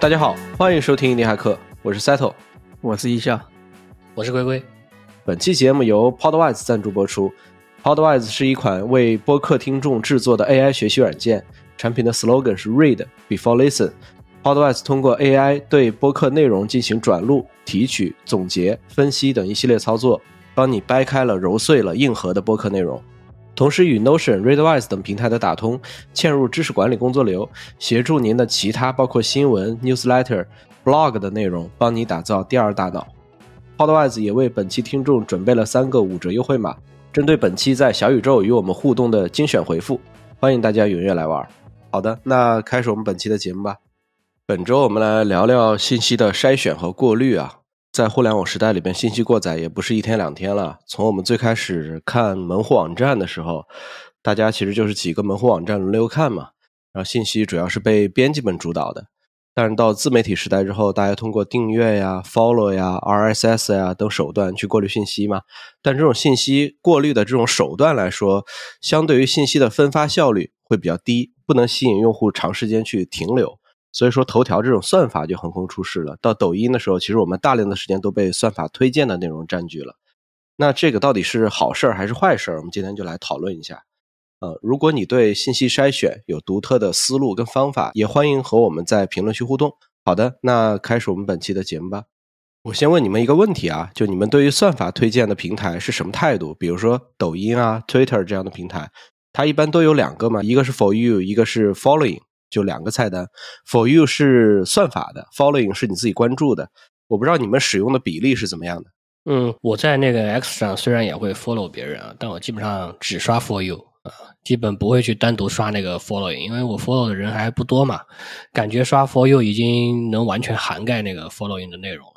大家好，欢迎收听印尼骇客，我是 Settle，我是一笑，我是龟龟。本期节目由 Podwise 赞助播出。Podwise 是一款为播客听众制作的 AI 学习软件，产品的 slogan 是 Read before listen。Podwise 通过 AI 对播客内容进行转录、提取、总结、分析等一系列操作，帮你掰开了、揉碎了硬核的播客内容。同时与 Notion、Readwise 等平台的打通，嵌入知识管理工作流，协助您的其他包括新闻、newsletter、blog 的内容，帮你打造第二大脑。Podwise 也为本期听众准备了三个五折优惠码，针对本期在小宇宙与我们互动的精选回复，欢迎大家踊跃来玩。好的，那开始我们本期的节目吧。本周我们来聊聊信息的筛选和过滤啊。在互联网时代里边，信息过载也不是一天两天了。从我们最开始看门户网站的时候，大家其实就是几个门户网站轮流看嘛，然后信息主要是被编辑们主导的。但是到自媒体时代之后，大家通过订阅呀、follow 呀、RSS 呀等手段去过滤信息嘛。但这种信息过滤的这种手段来说，相对于信息的分发效率会比较低，不能吸引用户长时间去停留。所以说，头条这种算法就横空出世了。到抖音的时候，其实我们大量的时间都被算法推荐的内容占据了。那这个到底是好事儿还是坏事儿？我们今天就来讨论一下。呃，如果你对信息筛选有独特的思路跟方法，也欢迎和我们在评论区互动。好的，那开始我们本期的节目吧。我先问你们一个问题啊，就你们对于算法推荐的平台是什么态度？比如说抖音啊、Twitter 这样的平台，它一般都有两个嘛，一个是 For You，一个是 Following。就两个菜单，For you 是算法的，Following 是你自己关注的。我不知道你们使用的比例是怎么样的。嗯，我在那个 X 上虽然也会 follow 别人啊，但我基本上只刷 For you 啊，基本不会去单独刷那个 Following，因为我 follow 的人还不多嘛，感觉刷 For you 已经能完全涵盖那个 Following 的内容了。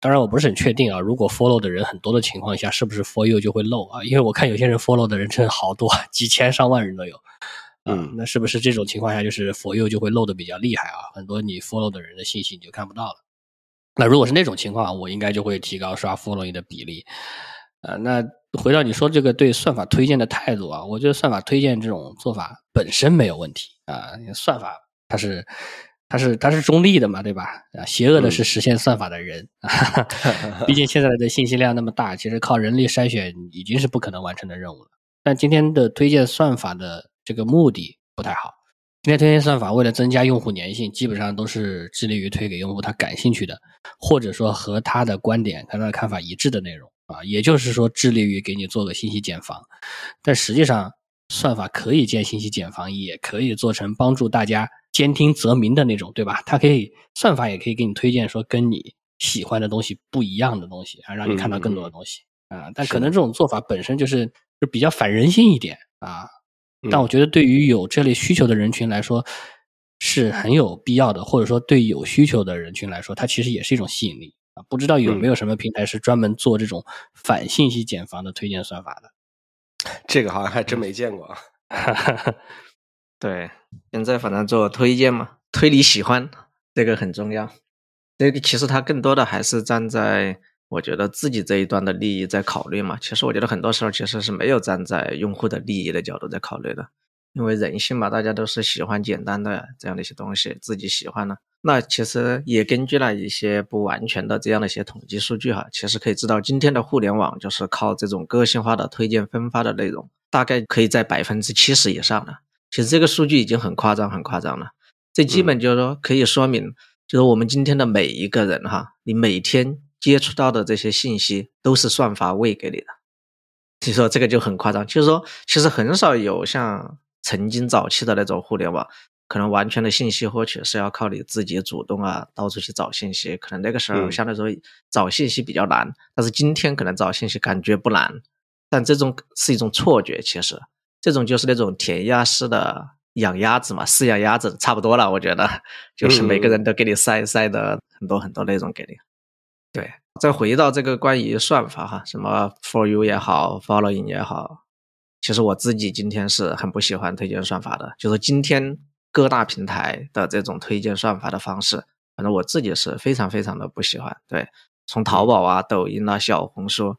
当然我不是很确定啊，如果 follow 的人很多的情况下，是不是 For you 就会漏啊？因为我看有些人 follow 的人真的好多，几千上万人都有。嗯，那是不是这种情况下，就是 For You 就会漏的比较厉害啊？很多你 Follow 的人的信息你就看不到了。那如果是那种情况，我应该就会提高刷 Following 的比例。啊，那回到你说这个对算法推荐的态度啊，我觉得算法推荐这种做法本身没有问题啊。算法它是它是它是中立的嘛，对吧？啊，邪恶的是实现算法的人。毕竟现在的信息量那么大，其实靠人力筛选已经是不可能完成的任务了。但今天的推荐算法的。这个目的不太好。今天推荐算法为了增加用户粘性，基本上都是致力于推给用户他感兴趣的，或者说和他的观点、和他的看法一致的内容啊。也就是说，致力于给你做个信息茧房。但实际上，算法可以建信息茧房，也可以做成帮助大家兼听则明的那种，对吧？它可以算法也可以给你推荐说跟你喜欢的东西不一样的东西啊，让你看到更多的东西啊。但可能这种做法本身就是就比较反人性一点啊。但我觉得，对于有这类需求的人群来说，是很有必要的，或者说对有需求的人群来说，它其实也是一种吸引力啊。不知道有没有什么平台是专门做这种反信息茧房的推荐算法的？这个好像还真没见过。对，现在反正做推荐嘛，推你喜欢，这个很重要。这个其实它更多的还是站在。我觉得自己这一端的利益在考虑嘛，其实我觉得很多时候其实是没有站在用户的利益的角度在考虑的，因为人性嘛，大家都是喜欢简单的这样的一些东西，自己喜欢呢。那其实也根据了一些不完全的这样的一些统计数据哈，其实可以知道今天的互联网就是靠这种个性化的推荐分发的内容，大概可以在百分之七十以上了。其实这个数据已经很夸张很夸张了，这基本就是说可以说明，就是我们今天的每一个人哈，你每天。接触到的这些信息都是算法喂给你的，你说这个就很夸张。就是说，其实很少有像曾经早期的那种互联网，可能完全的信息获取是要靠你自己主动啊，到处去找信息。可能那个时候相对来说找信息比较难，但是今天可能找信息感觉不难。但这种是一种错觉，其实这种就是那种填鸭式的养鸭子嘛，饲养鸭子差不多了。我觉得 就是每个人都给你塞塞的很多很多内容给你。对，再回到这个关于算法哈，什么 For You 也好，Following 也好，其实我自己今天是很不喜欢推荐算法的。就是今天各大平台的这种推荐算法的方式，反正我自己是非常非常的不喜欢。对，从淘宝啊、抖音啊、小红书，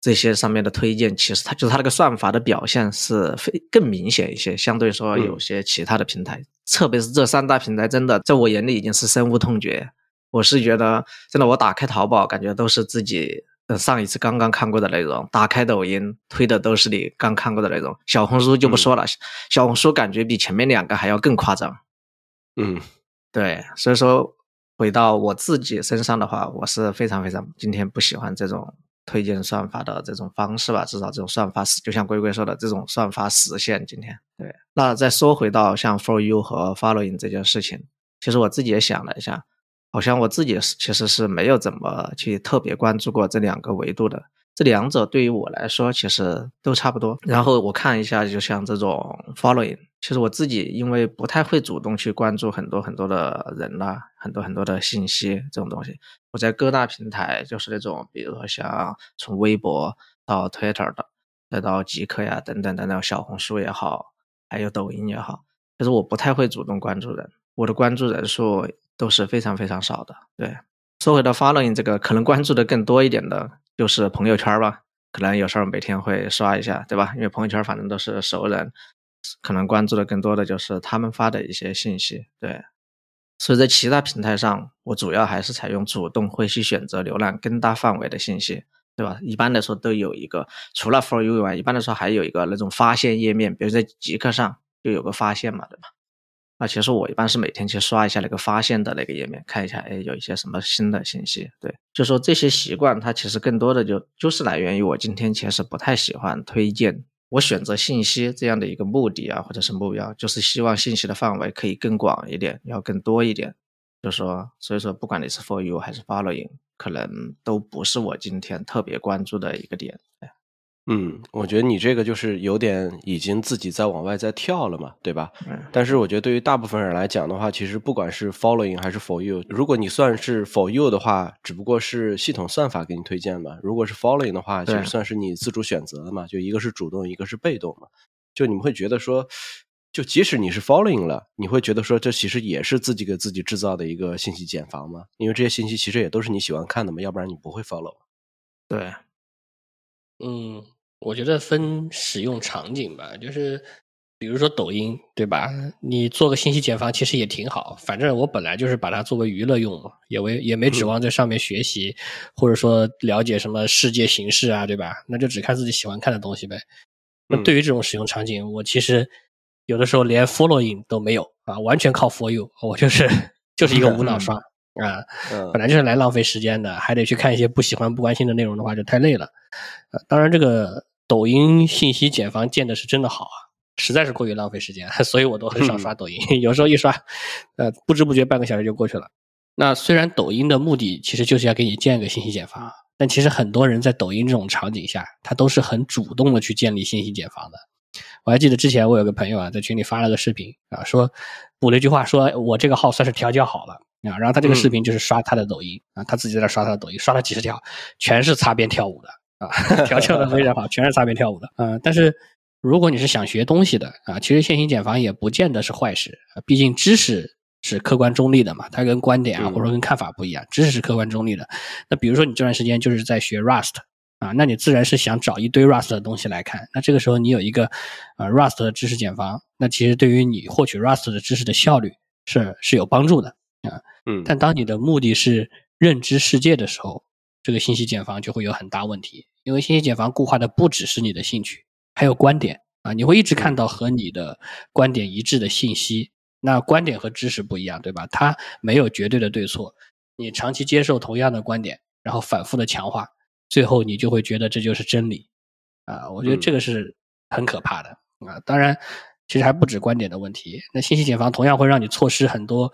这些上面的推荐，其实它就是它那个算法的表现是非更明显一些，相对说有些其他的平台，特别是这三大平台，真的在我眼里已经是深恶痛绝。我是觉得，真的，我打开淘宝，感觉都是自己上一次刚刚看过的内容；打开抖音，推的都是你刚看过的内容。小红书就不说了，小红书感觉比前面两个还要更夸张。嗯，对，所以说回到我自己身上的话，我是非常非常今天不喜欢这种。推荐算法的这种方式吧，至少这种算法实，就像龟龟说的，这种算法实现。今天对，那再说回到像 For You 和 Following 这件事情，其实我自己也想了一下，好像我自己是其实是没有怎么去特别关注过这两个维度的。这两者对于我来说其实都差不多。然后我看一下，就像这种 Following，其实我自己因为不太会主动去关注很多很多的人啦，很多很多的信息这种东西。我在各大平台，就是那种比如说像从微博到 Twitter 的，再到极客呀等等等等，小红书也好，还有抖音也好，其实我不太会主动关注人，我的关注人数都是非常非常少的。对，说回到 Following 这个，可能关注的更多一点的。就是朋友圈吧，可能有时候每天会刷一下，对吧？因为朋友圈反正都是熟人，可能关注的更多的就是他们发的一些信息。对，所以在其他平台上，我主要还是采用主动会去选择浏览更大范围的信息，对吧？一般来说都有一个，除了 For You 以外，一般来说还有一个那种发现页面，比如在极客上就有个发现嘛，对吧？那其实我一般是每天去刷一下那个发现的那个页面，看一下，哎，有一些什么新的信息。对，就说这些习惯，它其实更多的就就是来源于我今天其实不太喜欢推荐。我选择信息这样的一个目的啊，或者是目标，就是希望信息的范围可以更广一点，要更多一点。就说，所以说，不管你是 For You 还是 Following，可能都不是我今天特别关注的一个点。嗯，我觉得你这个就是有点已经自己在往外在跳了嘛，对吧？嗯。但是我觉得对于大部分人来讲的话，其实不管是 following 还是 for you，如果你算是 for you 的话，只不过是系统算法给你推荐嘛；如果是 following 的话，其实算是你自主选择的嘛。就一个是主动，一个是被动嘛。就你们会觉得说，就即使你是 following 了，你会觉得说，这其实也是自己给自己制造的一个信息茧房嘛？因为这些信息其实也都是你喜欢看的嘛，要不然你不会 follow。对，嗯。我觉得分使用场景吧，就是比如说抖音，对吧？你做个信息茧房其实也挺好。反正我本来就是把它作为娱乐用嘛，也为也没指望在上面学习，或者说了解什么世界形势啊，对吧？那就只看自己喜欢看的东西呗。那对于这种使用场景，我其实有的时候连 following 都没有啊，完全靠 for you，我就是 就是一个无脑刷 啊，本来就是来浪费时间的，还得去看一些不喜欢不关心的内容的话，就太累了。呃，当然这个。抖音信息茧房建的是真的好啊，实在是过于浪费时间，所以我都很少刷抖音。有时候一刷，呃，不知不觉半个小时就过去了。那虽然抖音的目的其实就是要给你建一个信息茧房，但其实很多人在抖音这种场景下，他都是很主动的去建立信息茧房的。我还记得之前我有个朋友啊，在群里发了个视频啊，说补了一句话，说我这个号算是调教好了啊。然后他这个视频就是刷他的抖音啊，他自己在那刷他的抖音，刷了几十条，全是擦边跳舞的。啊，调教的非常好，全是擦边跳舞的。嗯，但是如果你是想学东西的啊，其实线性减房也不见得是坏事啊。毕竟知识是客观中立的嘛，它跟观点啊或者说跟看法不一样，知识是客观中立的。那比如说你这段时间就是在学 Rust 啊，那你自然是想找一堆 Rust 的东西来看。那这个时候你有一个呃 Rust 的知识茧房，那其实对于你获取 Rust 的知识的效率是是有帮助的啊。嗯，但当你的目的是认知世界的时候，这个信息茧房就会有很大问题。因为信息茧房固化的不只是你的兴趣，还有观点啊，你会一直看到和你的观点一致的信息。那观点和知识不一样，对吧？它没有绝对的对错。你长期接受同样的观点，然后反复的强化，最后你就会觉得这就是真理啊。我觉得这个是很可怕的啊。当然，其实还不止观点的问题。那信息茧房同样会让你错失很多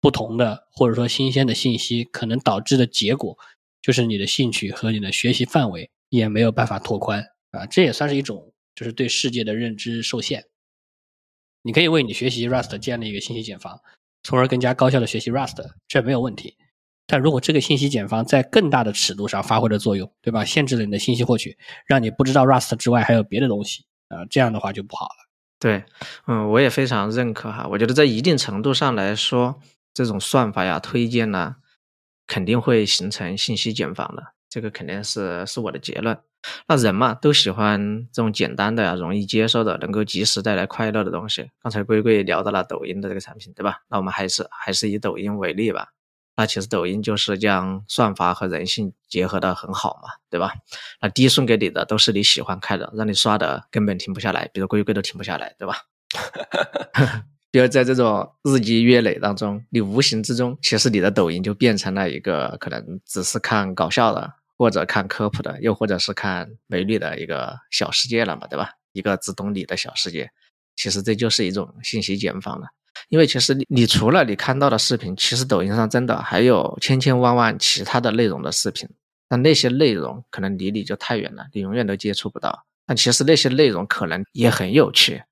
不同的或者说新鲜的信息，可能导致的结果就是你的兴趣和你的学习范围。也没有办法拓宽啊，这也算是一种就是对世界的认知受限。你可以为你学习 Rust 建立一个信息茧房，从而更加高效的学习 Rust，这没有问题。但如果这个信息茧房在更大的尺度上发挥了作用，对吧？限制了你的信息获取，让你不知道 Rust 之外还有别的东西啊，这样的话就不好了。对，嗯，我也非常认可哈。我觉得在一定程度上来说，这种算法呀、推荐呢，肯定会形成信息茧房的。这个肯定是是我的结论。那人嘛，都喜欢这种简单的呀、容易接受的、能够及时带来快乐的东西。刚才龟龟聊到了抖音的这个产品，对吧？那我们还是还是以抖音为例吧。那其实抖音就是将算法和人性结合的很好嘛，对吧？那递送给你的都是你喜欢看的，让你刷的根本停不下来，比如龟龟都停不下来，对吧？比如在这种日积月累当中，你无形之中，其实你的抖音就变成了一个可能只是看搞笑的，或者看科普的，又或者是看美女的一个小世界了嘛，对吧？一个只懂你的小世界，其实这就是一种信息茧房了。因为其实你你除了你看到的视频，其实抖音上真的还有千千万万其他的内容的视频，但那些内容可能离你就太远了，你永远都接触不到。但其实那些内容可能也很有趣。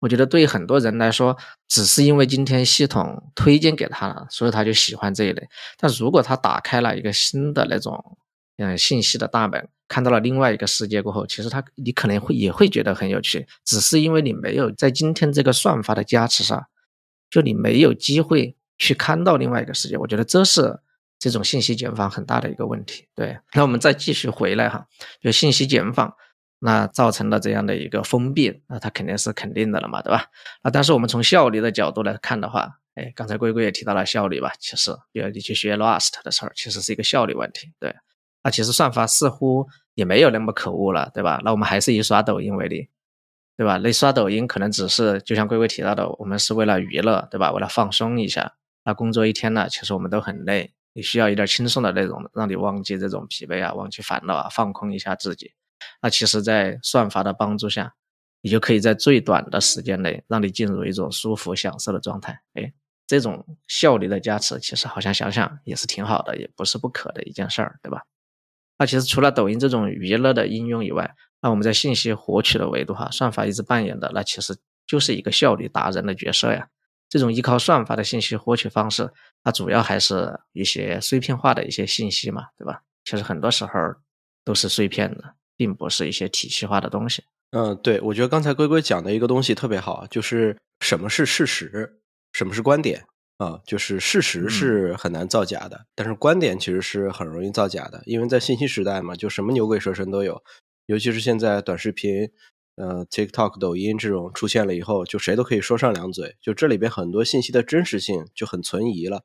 我觉得对于很多人来说，只是因为今天系统推荐给他了，所以他就喜欢这一类。但如果他打开了一个新的那种嗯信息的大门，看到了另外一个世界过后，其实他你可能会也会觉得很有趣，只是因为你没有在今天这个算法的加持上。就你没有机会去看到另外一个世界，我觉得这是这种信息茧房很大的一个问题。对，那我们再继续回来哈，就信息茧房，那造成了这样的一个封闭，那它肯定是肯定的了嘛，对吧？啊，但是我们从效率的角度来看的话，哎，刚才龟龟也提到了效率吧，其实比如你去学 Rust 的事儿，其实是一个效率问题。对，那其实算法似乎也没有那么可恶了，对吧？那我们还是以刷抖音为例。对吧？那刷抖音可能只是就像龟龟提到的，我们是为了娱乐，对吧？为了放松一下。那工作一天呢，其实我们都很累，你需要一点轻松的内容，让你忘记这种疲惫啊，忘记烦恼啊，放空一下自己。那其实，在算法的帮助下，你就可以在最短的时间内，让你进入一种舒服享受的状态。哎，这种效率的加持，其实好像想想也是挺好的，也不是不可的一件事儿，对吧？那其实除了抖音这种娱乐的应用以外，那我们在信息获取的维度哈，算法一直扮演的那其实就是一个效率达人的角色呀。这种依靠算法的信息获取方式，它主要还是一些碎片化的一些信息嘛，对吧？其实很多时候都是碎片的，并不是一些体系化的东西。嗯，对，我觉得刚才龟龟讲的一个东西特别好，就是什么是事实，什么是观点啊？就是事实是很难造假的，但是观点其实是很容易造假的，因为在信息时代嘛，就什么牛鬼蛇神都有。尤其是现在短视频，呃，TikTok、抖音这种出现了以后，就谁都可以说上两嘴。就这里边很多信息的真实性就很存疑了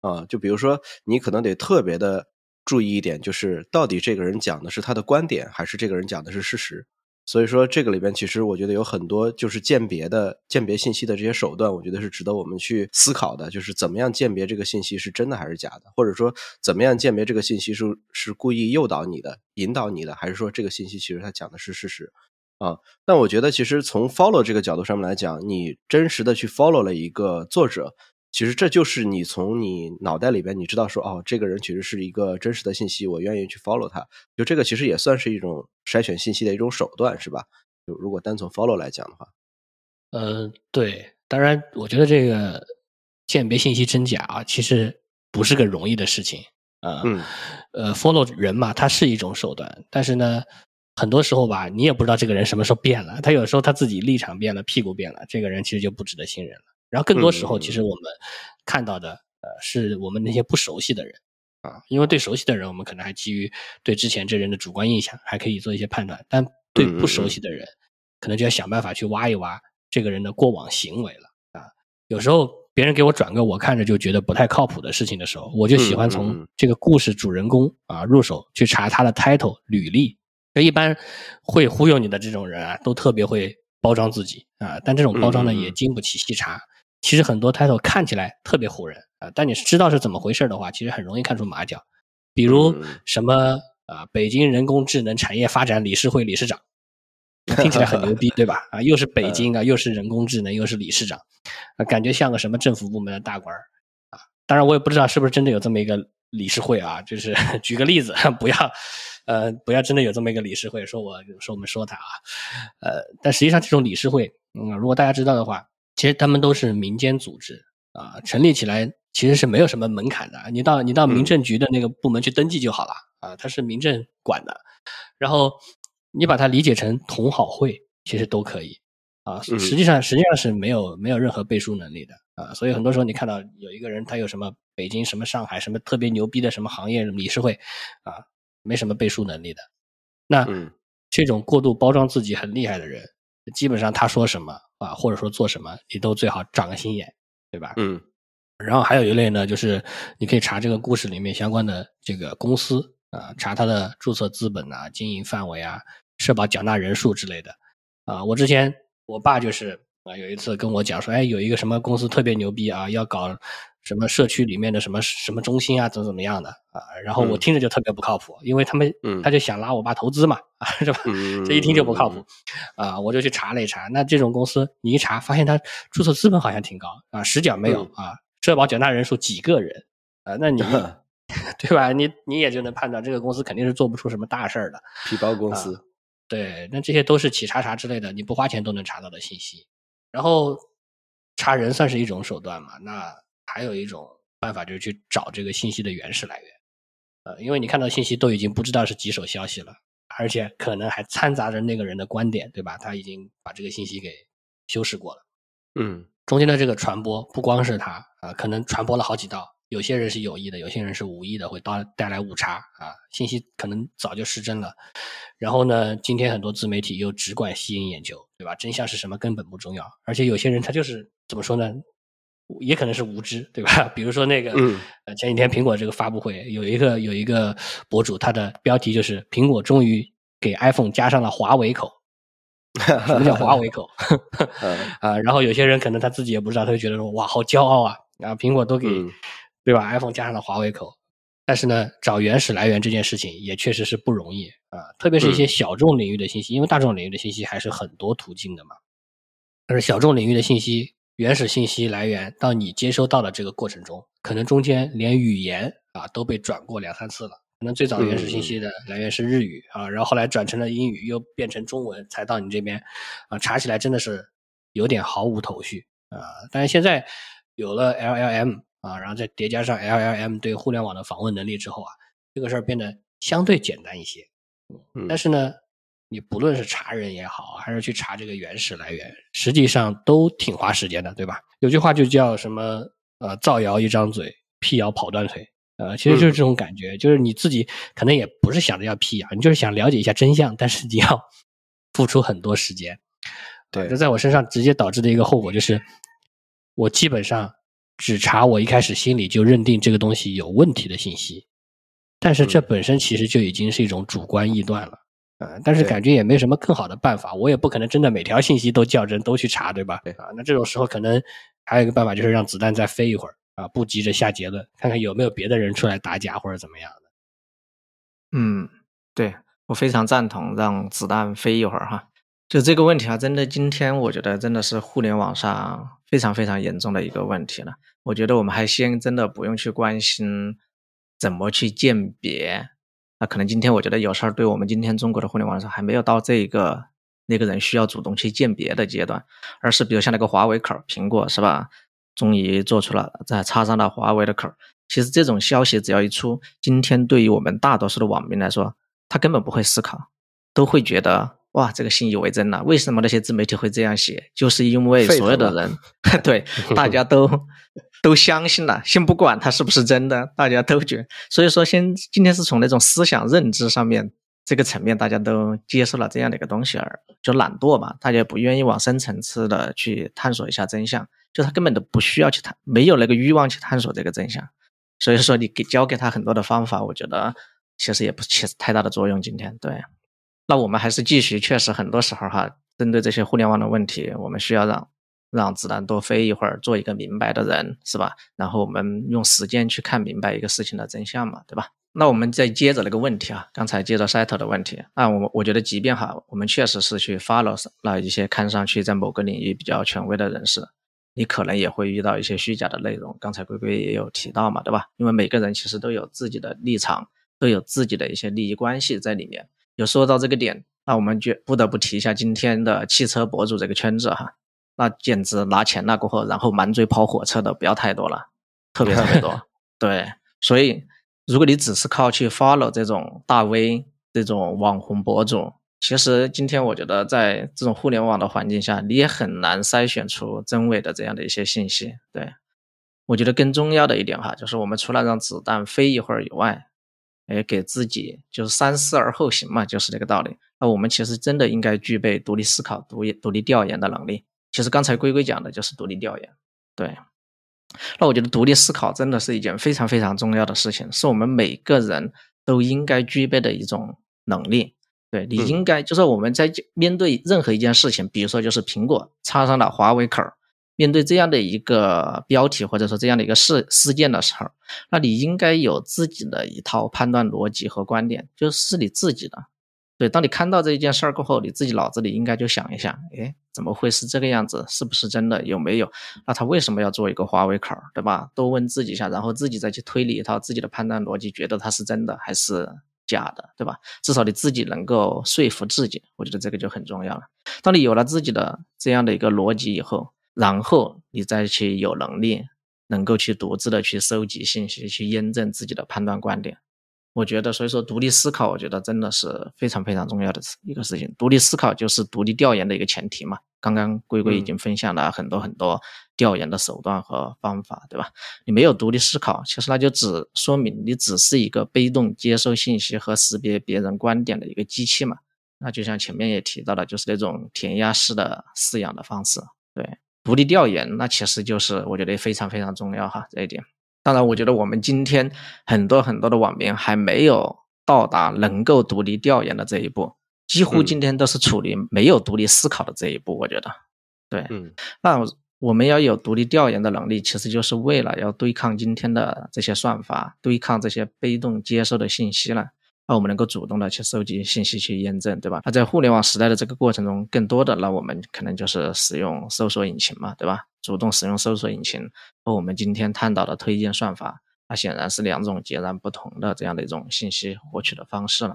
啊。就比如说，你可能得特别的注意一点，就是到底这个人讲的是他的观点，还是这个人讲的是事实。所以说，这个里边其实我觉得有很多就是鉴别的、鉴别信息的这些手段，我觉得是值得我们去思考的。就是怎么样鉴别这个信息是真的还是假的，或者说怎么样鉴别这个信息是是故意诱导你的、引导你的，还是说这个信息其实它讲的是事实啊？但我觉得其实从 follow 这个角度上面来讲，你真实的去 follow 了一个作者。其实这就是你从你脑袋里边你知道说哦，这个人其实是一个真实的信息，我愿意去 follow 他。就这个其实也算是一种筛选信息的一种手段，是吧？就如果单从 follow 来讲的话，呃，对，当然，我觉得这个鉴别信息真假啊，其实不是个容易的事情啊。嗯，呃，follow 人嘛，它是一种手段，但是呢，很多时候吧，你也不知道这个人什么时候变了，他有时候他自己立场变了，屁股变了，这个人其实就不值得信任了。然后更多时候，其实我们看到的，呃，是我们那些不熟悉的人啊，因为对熟悉的人，我们可能还基于对之前这人的主观印象，还可以做一些判断；但对不熟悉的人，可能就要想办法去挖一挖这个人的过往行为了啊。有时候别人给我转个我看着就觉得不太靠谱的事情的时候，我就喜欢从这个故事主人公啊入手去查他的 title 履历。一般会忽悠你的这种人啊，都特别会包装自己啊，但这种包装呢，也经不起细查。其实很多 title 看起来特别唬人啊，但你知道是怎么回事的话，其实很容易看出马脚。比如什么啊，北京人工智能产业发展理事会理事长，听起来很牛逼，对吧？啊，又是北京啊，又是人工智能，又是理事长，啊，感觉像个什么政府部门的大官儿啊。当然，我也不知道是不是真的有这么一个理事会啊。就是 举个例子，不要呃，不要真的有这么一个理事会，说我说我们说他啊，呃，但实际上这种理事会，嗯，如果大家知道的话。其实他们都是民间组织啊，成立起来其实是没有什么门槛的，你到你到民政局的那个部门去登记就好了啊，它是民政管的，然后你把它理解成同好会，其实都可以啊，实际上实际上是没有没有任何背书能力的啊，所以很多时候你看到有一个人他有什么北京什么上海什么特别牛逼的什么行业理事会啊，没什么背书能力的。那嗯。这种过度包装自己很厉害的人，基本上他说什么啊，或者说做什么，你都最好长个心眼，对吧？嗯然后还有一类呢，就是你可以查这个故事里面相关的这个公司啊，查他的注册资本啊、经营范围啊、社保缴纳人数之类的啊。我之前我爸就是啊，有一次跟我讲说，哎，有一个什么公司特别牛逼啊，要搞什么社区里面的什么什么中心啊，怎么怎么样的啊。然后我嗯听着就特别不靠谱，因为他们嗯他就想拉我爸投资嘛，啊，是吧？嗯，这一听就不靠谱嗯啊！我就去查了一查，那这种公司你一查发现他注册资本好像挺高啊，实缴没有嗯啊，社保缴纳人数几个人啊，那你 对吧？你你也就能判断这个公司肯定是做不出什么大事儿的。皮包公司，对，那这些都是企查查之类的，你不花钱都能查到的信息。然后查人算是一种手段嘛，那还有一种办法就是去找这个信息的原始来源。呃，因为你看到信息都已经不知道是几手消息了，而且可能还掺杂着那个人的观点，对吧？他已经把这个信息给修饰过了。嗯中间的这个传播不光是他啊、可能传播了好几道，有些人是有意的，有些人是无意的，会带带来误差啊，信息可能早就失真了。然后呢，今天很多自媒体又只管吸引眼球，对吧？真相是什么根本不重要，而且有些人他就是怎么说呢？也可能是无知，对吧？比如说那个，嗯呃，前几天苹果这个发布会，有一个有一个博主，他的标题就是“苹果终于给 iPhone 加上了华为口 ”。什么叫华为口？嗯 啊，然后有些人可能他自己也不知道，他就觉得说哇，好骄傲啊！啊，苹果都给、嗯对吧？iPhone 加上了华为口，但是呢，找原始来源这件事情也确实是不容易啊，特别是一些嗯小众领域的信息，因为大众领域的信息还是很多途径的嘛。但是小众领域的信息，原始信息来源到你接收到的这个过程中，可能中间连语言啊都被转过两三次了。可能最早原始信息的来源是日语啊，然后后来转成了英语，又变成中文，才到你这边啊，查起来真的是有点毫无头绪啊。但是现在有了 LLM 啊，然后再叠加上 LLM 对互联网的访问能力之后啊，这个事儿变得相对简单一些。嗯但是呢，你不论是查人也好，还是去查这个原始来源，实际上都挺花时间的，对吧？有句话就叫什么呃，造谣一张嘴，辟谣跑断腿。呃，其实就是这种感觉，就是你自己可能也不是想着要辟谣，你就是想了解一下真相，但是你要 付出很多时间。对这在我身上直接导致的一个后果就是，我基本上只查我一开始心里就认定这个东西有问题的信息，但是这嗯本身其实就已经是一种主观臆断了。呃，但是感觉也没什么更好的办法，我也不可能真的每条信息都较真都去查，对吧？对啊，那这种时候可能还有一个办法，就是让子弹再飞一会儿啊，不急着下结论，看看有没有别的人出来打假或者怎么样的。嗯，对我非常赞同，让子弹飞一会儿哈。就这个问题啊，真的今天我觉得真的是互联网上非常非常严重的一个问题了。我觉得我们还先真的不用去关心怎么去鉴别，那可能今天我觉得有事儿对我们今天中国的互联网上还没有到这一个那个人需要主动去鉴别的阶段，而是比如像那个华为口儿，苹果是吧？终于做出了在插上了华为的口儿。其实这种消息只要一出，今天对于我们大多数的网民来说，他根本不会思考，都会觉得哇，这个信以为真了。为什么那些自媒体会这样写？就是因为沸所有的人，对大家都 都相信了，先不管它是不是真的，大家都觉。所以说，先今天是从那种思想认知上面这个层面，大家都接受了这样的一个东西而就懒惰嘛，大家不愿意往深层次的去探索一下真相，就他根本都不需要去探，没有那个欲望去探索这个真相。所以说，你给教给他很多的方法，我觉得其实也不起太大的作用。今天对，那我们还是继续，确实很多时候哈，针对这些互联网的问题，我们需要让让子弹多飞一会儿，做一个明白的人，是吧？然后我们用时间去看明白一个事情的真相嘛，对吧？那我们再接着那个问题啊，刚才接着 Set 的问题，那我我觉得，即便哈，我们确实是去 follow 了一些看上去在某个领域比较权威的人士，你可能也会遇到一些虚假的内容。刚才龟龟也有提到嘛，对吧？因为每个人其实都有自己的立场，都有自己的一些利益关系在里面。有说到这个点，那我们就不得不提一下今天的汽车博主这个圈子哈，那简直拿钱了过后，然后满嘴跑火车的不要太多了，特别特别多。对，所以如果你只是靠去 follow 这种大 V 这种网红博主，其实今天我觉得在这种互联网的环境下，你也很难筛选出真伪的这样的一些信息。对我觉得更重要的一点哈，就是我们除了让子弹飞一会儿以外，哎，给自己就是三思而后行嘛，就是这个道理。那我们其实真的应该具备独立思考、独立独立调研的能力。其实刚才龟龟讲的就是独立调研，对。那我觉得独立思考真的是一件非常非常重要的事情，是我们每个人都应该具备的一种能力。对你应该就是我们在面对任何一件事情，比如说就是苹果插上了华为口儿，面对这样的一个标题或者说这样的一个事事件的时候，那你应该有自己的一套判断逻辑和观点，就是你自己的。对，当你看到这一件事儿过后，你自己脑子里应该就想一下，哎，怎么会是这个样子？是不是真的？有没有？那他为什么要做一个华为口儿，对吧？多问自己一下，然后自己再去推理一套自己的判断逻辑，觉得它是真的还是假的，对吧？至少你自己能够说服自己，我觉得这个就很重要了。当你有了自己的这样的一个逻辑以后，然后你再去有能力，能够去独自的去收集信息，去验证自己的判断观点。我觉得，所以说独立思考，我觉得真的是非常非常重要的一个事情。独立思考就是独立调研的一个前提嘛。刚刚龟龟已经分享了很多很多调研的手段和方法，对吧？你没有独立思考，其实那就只说明你只是一个被动接收信息和识别别人观点的一个机器嘛。那就像前面也提到了，就是那种填鸭式的饲养的方式。对，独立调研，那其实就是我觉得非常非常重要哈，这一点。当然，我觉得我们今天很多很多的网民还没有到达能够独立调研的这一步，几乎今天都是处于没有独立思考的这一步。我觉得，对，嗯，那我们要有独立调研的能力，其实就是为了要对抗今天的这些算法，对抗这些被动接收的信息了。那我们能够主动的去收集信息去验证，对吧？那在互联网时代的这个过程中，更多的那我们可能就是使用搜索引擎嘛，对吧？主动使用搜索引擎和我们今天探讨的推荐算法，那显然是两种截然不同的这样的一种信息获取的方式了。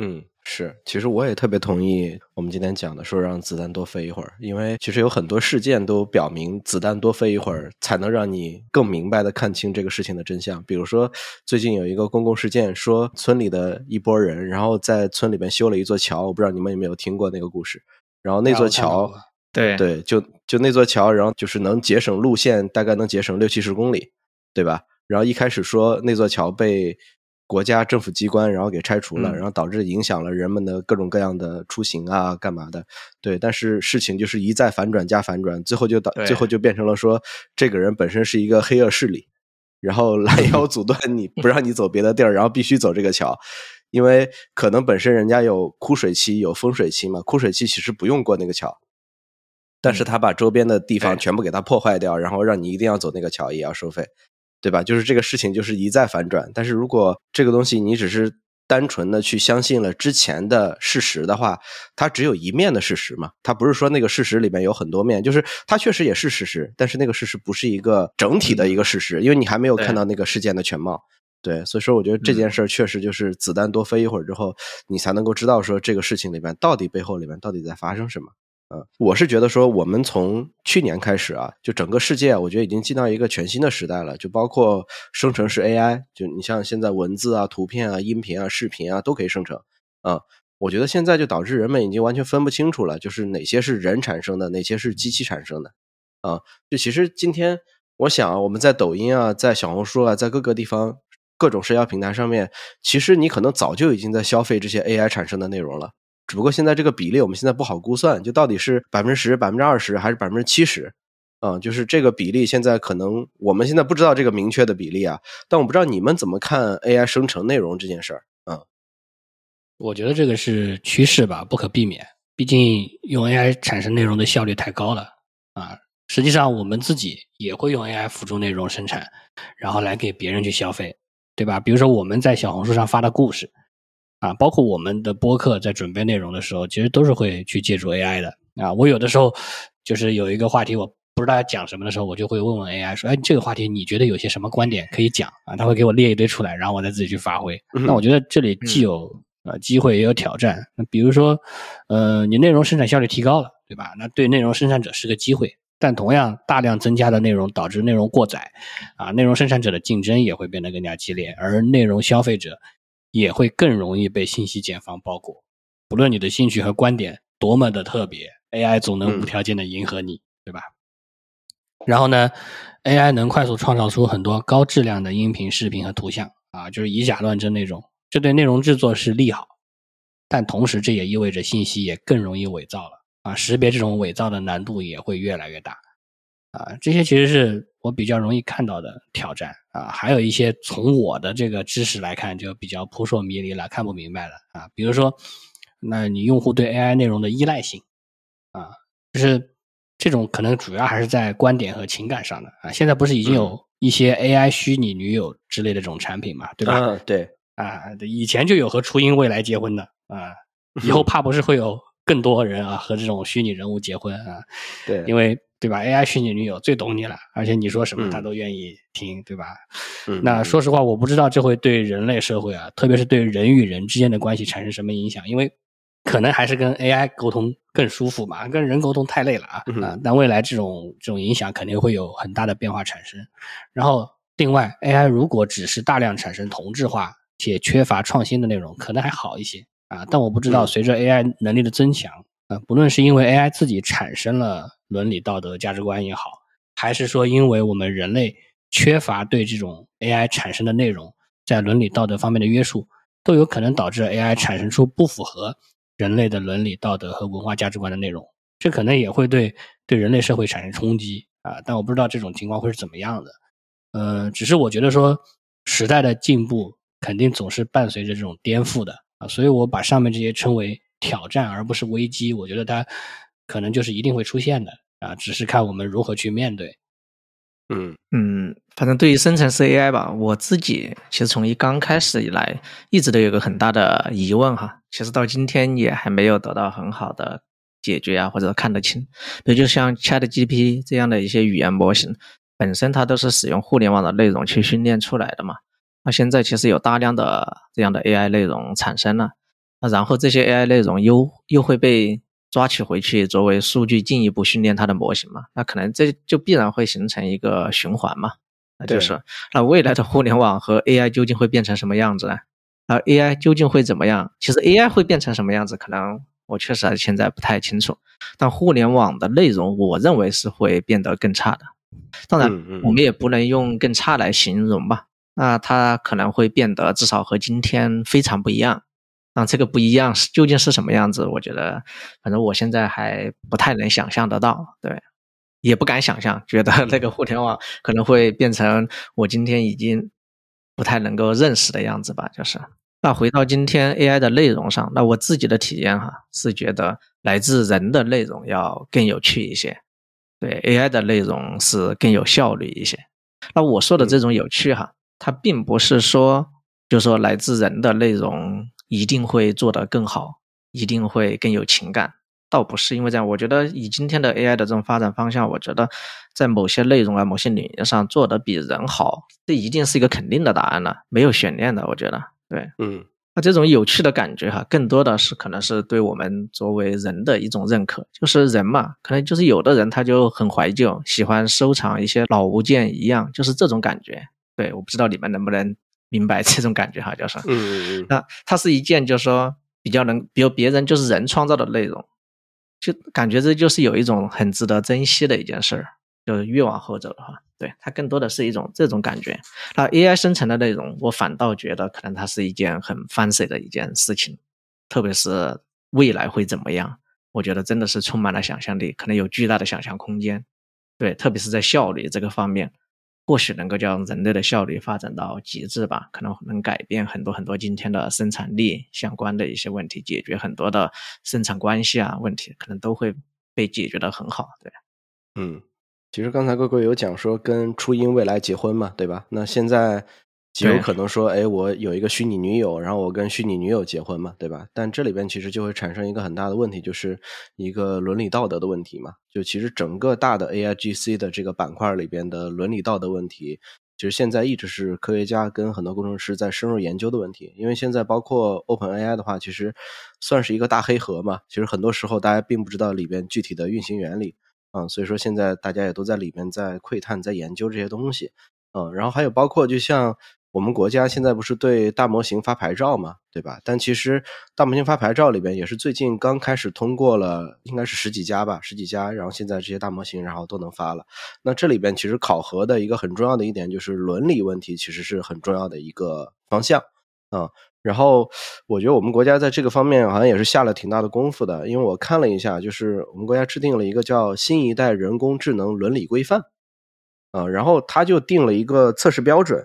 嗯，是，其实我也特别同意我们今天讲的，说让子弹多飞一会儿，因为其实有很多事件都表明，子弹多飞一会儿才能让你更明白的看清这个事情的真相。比如说，最近有一个公共事件，说村里的一拨人，然后在村里边修了一座桥，我不知道你们有没有听过那个故事。然后那座桥，对对，就就那座桥，然后就是能节省路线，大概能节省六七十公里，对吧？然后一开始说那座桥被。国家政府机关，然后给拆除了，然后导致影响了人们的各种各样的出行啊，干嘛的？对，但是事情就是一再反转加反转，最后就导，最后就变成了说，这个人本身是一个黑恶势力，然后拦 腰阻断你不让你走别的地儿，然后必须走这个桥，因为可能本身人家有枯水期、有丰水期嘛，枯水期其实不用过那个桥，但是他把周边的地方全部给它破坏掉，然后让你一定要走那个桥，也要收费。对吧？就是这个事情，就是一再反转。但是如果这个东西你只是单纯的去相信了之前的事实的话，它只有一面的事实嘛？它不是说那个事实里面有很多面，就是它确实也是事实，但是那个事实不是一个整体的一个事实，因为你还没有看到那个事件的全貌。对，所以说我觉得这件事儿确实就是子弹多飞一会儿之后，你才能够知道说这个事情里面到底背后里面到底在发生什么。呃，我是觉得说，我们从去年开始啊，就整个世界，我觉得已经进到一个全新的时代了。就包括生成式 AI，就你像现在文字啊、图片啊、音频啊、视频啊都可以生成。啊，我觉得现在就导致人们已经完全分不清楚了，就是哪些是人产生的，哪些是机器产生的。啊，就其实今天我想，我们在抖音啊、在小红书啊、在各个地方各种社交平台上面，其实你可能早就已经在消费这些 AI 产生的内容了。只不过现在这个比例我们现在不好估算，就到底是百分之十、百分之二十还是百分之七十，啊，就是这个比例现在可能我们现在不知道这个明确的比例啊。但我不知道你们怎么看 AI 生成内容这件事儿啊？我觉得这个是趋势吧，不可避免。毕竟用 AI 产生内容的效率太高了啊。实际上我们自己也会用 AI 辅助内容生产，然后来给别人去消费，对吧？比如说我们在小红书上发的故事。啊，包括我们的播客在准备内容的时候，其实都是会去借助 AI 的啊。我有的时候就是有一个话题，我不知道要讲什么的时候，我就会问问 AI 说：“哎，这个话题你觉得有些什么观点可以讲啊？”他会给我列一堆出来，然后我再自己去发挥。那我觉得这里既有呃机会，也有挑战。那比如说，呃，你内容生产效率提高了，对吧？那对内容生产者是个机会，但同样大量增加的内容导致内容过载啊，内容生产者的竞争也会变得更加激烈，而内容消费者。也会更容易被信息茧房包裹。不论你的兴趣和观点多么的特别，AI 总能无条件的迎合你，对吧？然后呢，AI 能快速创造出很多高质量的音频、视频和图像啊，就是以假乱真那种，这对内容制作是利好，但同时这也意味着信息也更容易伪造了啊，识别这种伪造的难度也会越来越大啊，这些其实是我比较容易看到的挑战啊，还有一些从我的这个知识来看就比较扑朔迷离了，看不明白了啊，比如说，那你用户对 AI 内容的依赖性啊，就是这种可能主要还是在观点和情感上的啊，现在不是已经有一些 AI 虚拟女友之类的这种产品嘛，对吧？啊，对，啊，以前就有和初音未来结婚的啊，以后 怕不是会有更多人啊和这种虚拟人物结婚啊？对，因为对吧？AI 虚拟女友最懂你了，而且你说什么嗯他都愿意听，对吧？嗯那说实话，我不知道这会对人类社会啊，特别是对人与人之间的关系产生什么影响，因为可能还是跟 AI 沟通更舒服嘛，跟人沟通太累了啊嗯啊！但未来这种这种影响肯定会有很大的变化产生。然后，另外，AI 如果只是大量产生同质化且缺乏创新的内容，可能还好一些啊。但我不知道，嗯随着 AI 能力的增强，啊，不论是因为 AI 自己产生了伦理道德价值观也好，还是说因为我们人类缺乏对这种 AI 产生的内容在伦理道德方面的约束，都有可能导致 AI 产生出不符合人类的伦理道德和文化价值观的内容。这可能也会对对人类社会产生冲击啊，但我不知道这种情况会是怎么样的。呃，只是我觉得说时代的进步肯定总是伴随着这种颠覆的啊，所以我把上面这些称为挑战而不是危机。我觉得它可能就是一定会出现的啊，只是看我们如何去面对。嗯嗯，反正对于生成式 AI 吧，我自己其实从一刚开始以来，一直都有个很大的疑问哈。其实到今天也还没有得到很好的解决啊，或者看得清。比如就像 ChatGPT 这样的一些语言模型，本身它都是使用互联网的内容去训练出来的嘛。那现在其实有大量的这样的 AI 内容产生了，那然后这些 AI 内容又又会被抓取回去作为数据进一步训练它的模型嘛？那可能这就必然会形成一个循环嘛？那就是那未来的互联网和 AI 究竟会变成什么样子呢？而 AI 究竟会怎么样？其实 AI 会变成什么样子，可能我确实还现在不太清楚。但互联网的内容，我认为是会变得更差的。当然，我们也不能用更差来形容吧。那它可能会变得至少和今天非常不一样。那这个不一样是究竟是什么样子？我觉得，反正我现在还不太能想象得到，对，也不敢想象，觉得那个互联网可能会变成我今天已经不太能够认识的样子吧。就是，那回到今天 AI 的内容上，那我自己的体验哈，是觉得来自人的内容要更有趣一些，对 AI 的内容是更有效率一些。那我说的这种有趣哈，它并不是说，就说来自人的内容一定会做得更好，一定会更有情感，倒不是因为这样。我觉得以今天的 AI 的这种发展方向，我觉得在某些内容啊、某些领域上做得比人好，这一定是一个肯定的答案了，没有悬念的。我觉得，对。嗯那这种有趣的感觉哈，更多的是可能是对我们作为人的一种认可。就是人嘛，可能就是有的人他就很怀旧，喜欢收藏一些老物件一样，就是这种感觉。对，我不知道你们能不能明白 这种感觉哈，就是。嗯嗯嗯那它是一件就是说比较能，比如别人就是人创造的内容，就感觉这就是有一种很值得珍惜的一件事儿。就是越往后走的话，对它更多的是一种这种感觉。那 AI 生成的内容，我反倒觉得可能它是一件很 fancy 的一件事情，特别是未来会怎么样，我觉得真的是充满了想象力，可能有巨大的想象空间。对，特别是在效率这个方面，或许能够将人类的效率发展到极致吧，可能能改变很多很多今天的生产力相关的一些问题，解决很多的生产关系啊问题，可能都会被解决的很好。对，嗯，其实刚才哥哥有讲说跟初音未来结婚嘛，对吧？那现在极有可能说，哎，我有一个虚拟女友，然后我跟虚拟女友结婚嘛，对吧？但这里边其实就会产生一个很大的问题，就是一个伦理道德的问题嘛。就其实整个大的 AIGC 的这个板块里边的伦理道德问题，其实现在一直是科学家跟很多工程师在深入研究的问题。因为现在包括 OpenAI 的话，其实算是一个大黑盒嘛。其实很多时候大家并不知道里边具体的运行原理。嗯，所以说现在大家也都在里面在窥探、在研究这些东西。嗯，然后还有包括就像我们国家现在不是对大模型发牌照嘛，对吧？但其实大模型发牌照里边也是最近刚开始通过了，应该是十几家吧，十几家，然后现在这些大模型然后都能发了。那这里边其实考核的一个很重要的一点就是伦理问题，其实是很重要的一个方向啊。然后我觉得我们国家在这个方面好像也是下了挺大的功夫的，因为我看了一下，就是我们国家制定了一个叫《新一代人工智能伦理规范》啊，然后他就定了一个测试标准。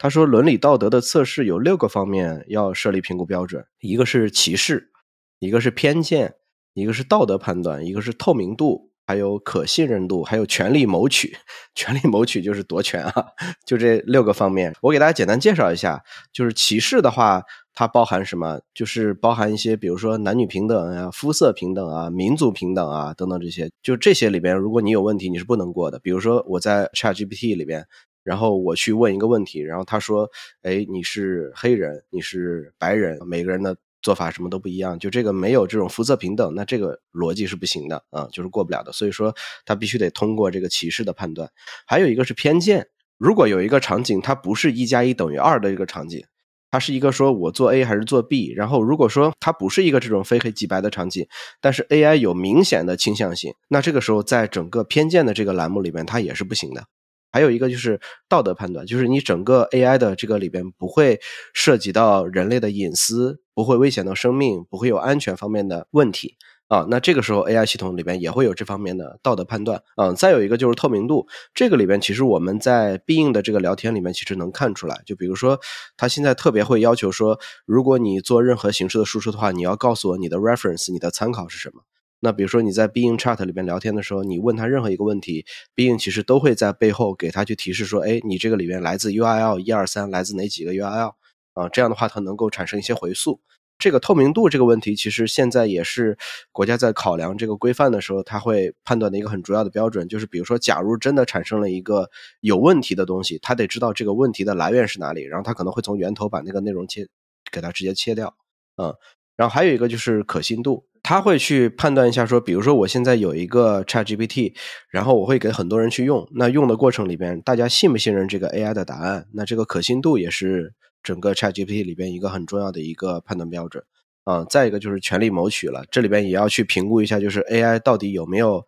他说，伦理道德的测试有六个方面要设立评估标准，一个是歧视，一个是偏见，一个是道德判断，一个是透明度，还有可信任度，还有权力谋取。权力谋取就是夺权啊，就这六个方面，我给大家简单介绍一下。就是歧视的话，它包含什么？就是包含一些，比如说男女平等啊、肤色平等啊、民族平等啊等等这些。就这些里边，如果你有问题，你是不能过的。比如说我在 ChatGPT 里边。然后我去问一个问题，然后他说：“哎，你是黑人，你是白人，每个人的做法什么都不一样，就这个没有这种肤色平等，那这个逻辑是不行的啊，就是过不了的。所以说他必须得通过这个歧视的判断。还有一个是偏见，如果有一个场景它不是一加一等于二的一个场景，它是一个说我做 A 还是做 B，然后如果说它不是一个这种非黑即白的场景，但是 AI 有明显的倾向性，那这个时候在整个偏见的这个栏目里面，它也是不行的。”还有一个就是道德判断，就是你整个 AI 的这个里边不会涉及到人类的隐私，不会危险到生命，不会有安全方面的问题啊。那这个时候 AI 系统里边也会有这方面的道德判断啊。再有一个就是透明度，这个里边其实我们在必应的这个聊天里面其实能看出来，就比如说他现在特别会要求说，如果你做任何形式的输出的话，你要告诉我你的 reference，你的参考是什么。那比如说你在 Being Chat 里边聊天的时候，你问他任何一个问题，Being 其实都会在背后给他去提示说，哎，你这个里面来自 URL 一二三，来自哪几个 URL 啊？这样的话，它能够产生一些回溯。这个透明度这个问题，其实现在也是国家在考量这个规范的时候，他会判断的一个很主要的标准，就是比如说，假如真的产生了一个有问题的东西，他得知道这个问题的来源是哪里，然后他可能会从源头把那个内容切，给它直接切掉，嗯。然后还有一个就是可信度，他会去判断一下，说，比如说我现在有一个 Chat GPT，然后我会给很多人去用，那用的过程里边，大家信不信任这个 AI 的答案？那这个可信度也是整个 Chat GPT 里边一个很重要的一个判断标准啊。再一个就是权力谋取了，这里边也要去评估一下，就是 AI 到底有没有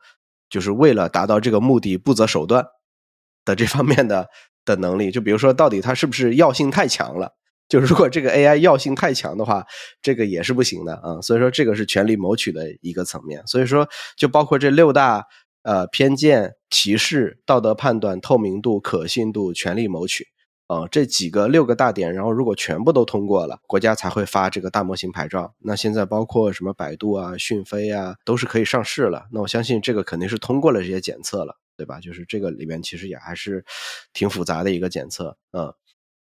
就是为了达到这个目的不择手段的这方面的的能力，就比如说到底它是不是药性太强了。就是如果这个 AI 药性太强的话，这个也是不行的啊。所以说这个是权力谋取的一个层面。所以说就包括这六大呃偏见、歧视、道德判断、透明度、可信度、权力谋取啊这几个六个大点，然后如果全部都通过了，国家才会发这个大模型牌照。那现在包括什么百度啊、讯飞啊，都是可以上市了。那我相信这个肯定是通过了这些检测了，对吧？就是这个里面其实也还是挺复杂的一个检测啊。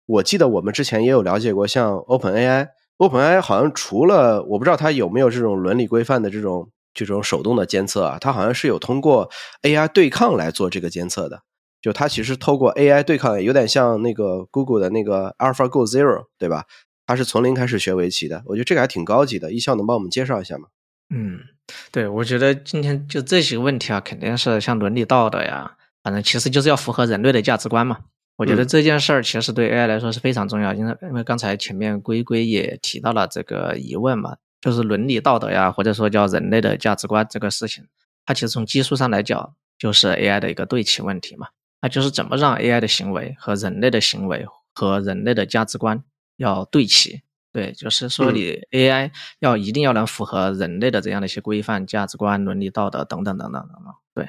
我记得我们之前也有了解过，像 Open AI，Open AI 好像除了我不知道它有没有这种伦理规范的这种这种手动的监测啊，它好像是有通过 AI 对抗来做这个监测的。就它其实透过 AI 对抗，有点像那个 Google 的那个 AlphaGo Zero，对吧？它是从零开始学围棋的。我觉得这个还挺高级的。一笑能帮我们介绍一下吗？嗯，对，我觉得今天就这些个问题啊，肯定是像伦理道德呀，反正其实就是要符合人类的价值观嘛。我觉得这件事儿其实对 AI 来说是非常重要，因为因为刚才前面龟龟也提到了这个疑问嘛，就是伦理道德呀，或者说叫人类的价值观这个事情，它其实从技术上来讲就是 AI 的一个对齐问题嘛，那就是怎么让 AI 的行为和人类的行为和人类的价值观要对齐，对，就是说你 AI 要一定要能符合人类的这样的一些规范、价值观、伦理道德等等等等等等，对。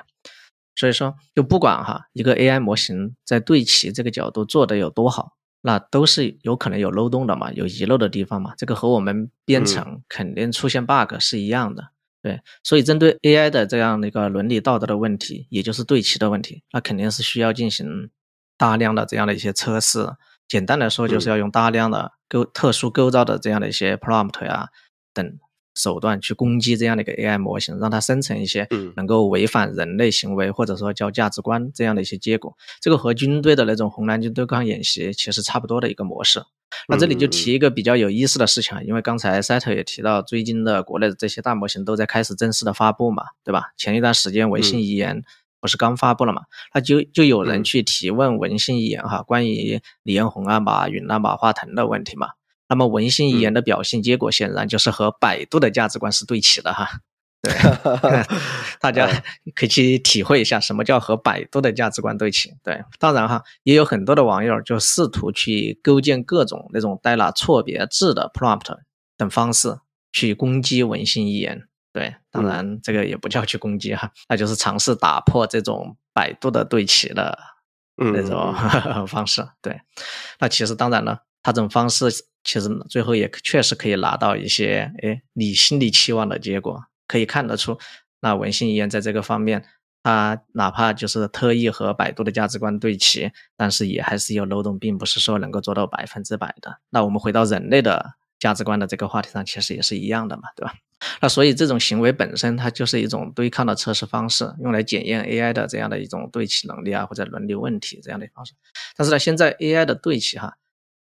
所以说，就不管哈一个 AI 模型在对齐这个角度做的有多好，那都是有可能有漏洞的嘛，有遗漏的地方嘛。这个和我们编程肯定出现 bug 是一样的。对，所以针对 AI 的这样的一个伦理道德的问题，也就是对齐的问题，那肯定是需要进行大量的这样的一些测试。简单来说，就是要用大量的构特殊构造的这样的一些 prompt 呀等。手段去攻击这样的一个 AI 模型，让它生成一些能够违反人类行为或者说叫价值观这样的一些结果。这个和军队的那种红蓝军对抗演习其实差不多的一个模式。那这里就提一个比较有意思的事情啊，因为刚才 Set 也提到，最近的国内的这些大模型都在开始正式的发布嘛，对吧？前一段时间文信遗言不是刚发布了嘛？那就就有人嗯去提问文心一言哈，关于李彦宏啊、马云啊、马化腾的问题嘛。那么文心一言的表现结果显然就是和百度的价值观是对齐的哈。对，大家可以去体会一下什么叫和百度的价值观对齐。对，当然哈，也有很多的网友就试图去构建各种那种带了错别字的 prompt 等方式去攻击文心一言。对，当然这个也不叫去攻击哈，那就是尝试打破这种百度的对齐的嗯那种 方式。对，那其实当然了，他这种方式其实最后也确实可以拿到一些哎你心里期望的结果，可以看得出，那文心一言在这个方面，他哪怕就是特意和百度的价值观对齐，但是也还是有漏洞，并不是说能够做到百分之百的。那我们回到人类的价值观的这个话题上，其实也是一样的嘛，对吧？那所以这种行为本身，它就是一种对抗的测试方式，用来检验 AI 的这样的一种对齐能力啊，或者伦理问题这样的方式。但是呢，现在 AI 的对齐哈，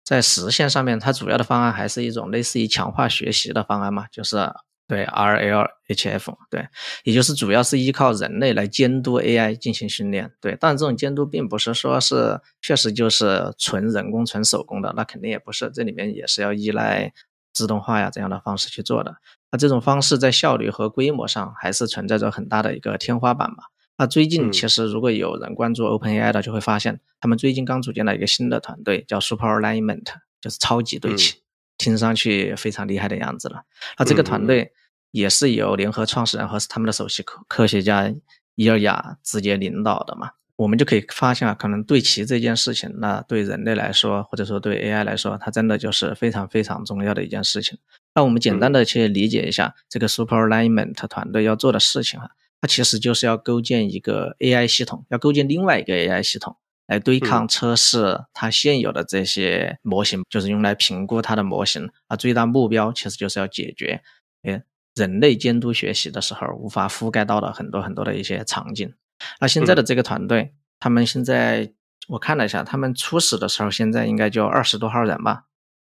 在实现上面，它主要的方案还是一种类似于强化学习的方案嘛，就是对 RLHF，对，也就是主要是依靠人类来监督 AI 进行训练，对。但这种监督并不是说是确实就是纯人工、纯手工的，那肯定也不是，这里面也是要依赖自动化呀这样的方式去做的。那这种方式在效率和规模上还是存在着很大的一个天花板吧。那最近其实如果有人关注 OpenAI 的，就会发现他们最近刚组建了一个新的团队，叫 Super Alignment，就是超级对齐，听上去非常厉害的样子了。那这个团队也是由联合创始人和他们的首席科科学家伊尔雅直接领导的嘛。我们就可以发现啊，可能对齐这件事情，那对人类来说，或者说对 AI 来说，它真的就是非常非常重要的一件事情。那我们简单的去理解一下这个 Super Alignment 团队要做的事情哈，它其实就是要构建一个 AI 系统，要构建另外一个 AI 系统来对抗测试它现有的这些模型，就是用来评估它的模型啊。最大目标其实就是要解决，诶，人类监督学习的时候无法覆盖到的很多很多的一些场景。那现在的这个团队，他们现在我看了一下，他们初始的时候现在应该就二十多号人吧，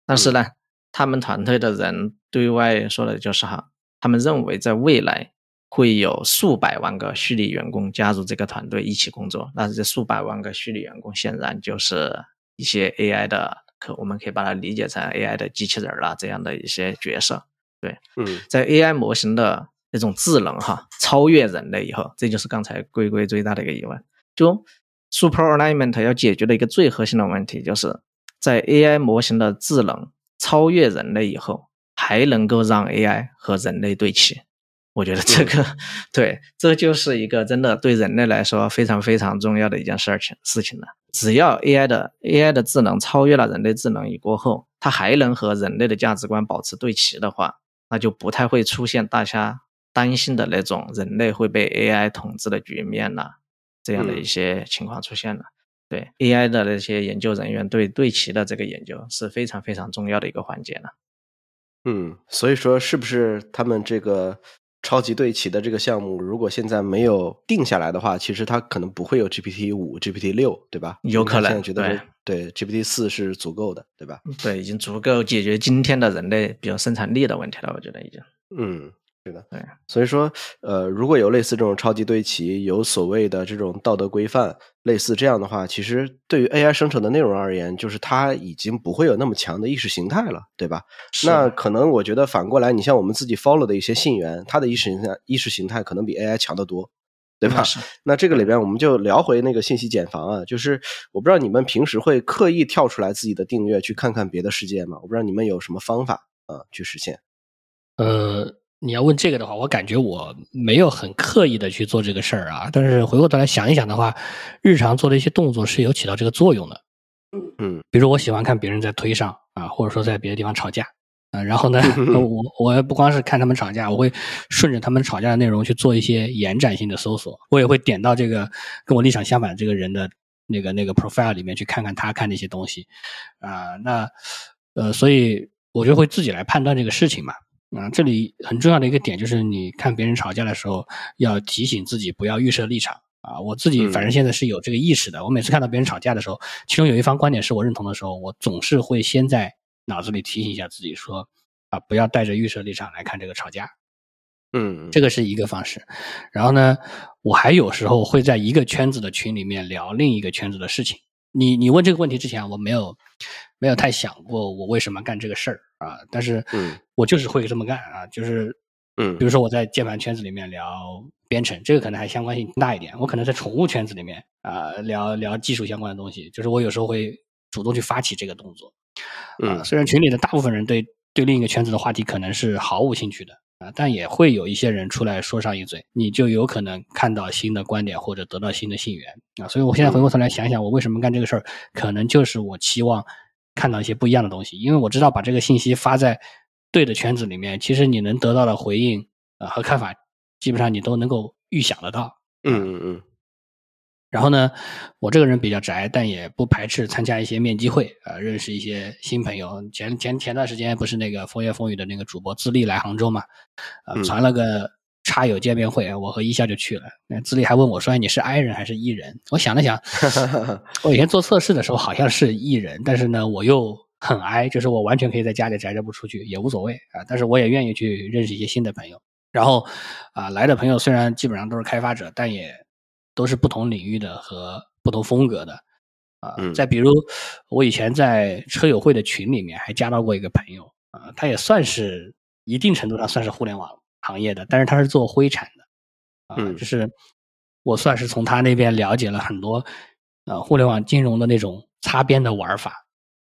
但是呢。他们团队的人对外说的就是哈，他们认为在未来会有数百万个虚拟员工加入这个团队一起工作。那这数百万个虚拟员工显然就是一些 AI 的，可我们可以把它理解成 AI 的机器人啦这样的一些角色。对，嗯，在 AI 模型的那种智能哈超越人类以后，这就是刚才龟龟最大的一个疑问。就 Super Alignment 要解决的一个最核心的问题，就是在 AI 模型的智能。超越人类以后，还能够让 AI 和人类对齐，我觉得这个对，这就是一个真的对人类来说非常非常重要的一件事情事情了。只要 AI 的 AI 的智能超越了人类智能以过后，它还能和人类的价值观保持对齐的话，那就不太会出现大家担心的那种人类会被 AI 统治的局面了，这样的一些情况出现了。对 AI 的那些研究人员对对齐的这个研究是非常非常重要的一个环节了。嗯，所以说是不是他们这个超级对齐的这个项目，如果现在没有定下来的话，其实它可能不会有 GPT 五、GPT 六，对吧？有可能现在觉得对 GPT 四是足够的，对吧？对，已经足够解决今天的人类比较生产力的问题了，我觉得已经。嗯。是的，对，所以说，呃，如果有类似这种超级对齐，有所谓的这种道德规范，类似这样的话，其实对于 AI 生成的内容而言，就是它已经不会有那么强的意识形态了，对吧？那可能我觉得反过来，你像我们自己 follow 的一些信源，它的意识形态意识形态可能比 AI 强得多，对吧？那这个里边我们就聊回那个信息茧房啊，就是我不知道你们平时会刻意跳出来自己的订阅去看看别的世界吗？我不知道你们有什么方法啊去实现？呃。你要问这个的话，我感觉我没有很刻意的去做这个事儿啊。但是回过头来想一想的话，日常做的一些动作是有起到这个作用的。嗯，比如我喜欢看别人在推上啊，或者说在别的地方吵架啊，然后呢，我我不光是看他们吵架，我会顺着他们吵架的内容去做一些延展性的搜索。我也会点到这个跟我立场相反这个人的那个那个 profile 里面去看看他看那些东西啊。那呃，所以我就会自己来判断这个事情嘛。啊，这里很重要的一个点就是，你看别人吵架的时候，要提醒自己不要预设立场啊。我自己反正现在是有这个意识的。我每次看到别人吵架的时候，其中有一方观点是我认同的时候，我总是会先在脑子里提醒一下自己说，啊，不要带着预设立场来看这个吵架。嗯，这个是一个方式。然后呢，我还有时候会在一个圈子的群里面聊另一个圈子的事情。你你问这个问题之前，我没有没有太想过我为什么干这个事儿啊，但是嗯我就是会这么干啊，就是嗯比如说我在键盘圈子里面聊编程，这个可能还相关性大一点。我可能在宠物圈子里面啊、聊聊技术相关的东西，就是我有时候会主动去发起这个动作。啊、嗯虽然群里的大部分人对对另一个圈子的话题可能是毫无兴趣的啊、但也会有一些人出来说上一嘴，你就有可能看到新的观点或者得到新的信源啊。所以我现在回过头来想想，我为什么干这个事儿，可能就是我期望看到一些不一样的东西，因为我知道把这个信息发在对的圈子里面，其实你能得到的回应啊、和看法，基本上你都能够预想得到。嗯嗯嗯然后呢，我这个人比较宅，但也不排斥参加一些面基会啊、认识一些新朋友。前前前段时间不是那个风言风语的那个主播自立来杭州嘛，啊、嗯传了个插友见面会，我和一笑就去了。那资历还问我说：“哎你是 I 人还是 E 人？”我想了想，嗯，我以前做测试的时候好像是 E 人，但是呢，我又很 I，就是我完全可以在家里宅着不出去，也无所谓啊。但是我也愿意去认识一些新的朋友。然后啊，来的朋友虽然基本上都是开发者，但也都是不同领域的和不同风格的啊。嗯再比如，我以前在车友会的群里面还加到过一个朋友啊，他也算是一定程度上算是互联网行业的，但是他是做灰产的啊，嗯就是我算是从他那边了解了很多呃互联网金融的那种擦边的玩法。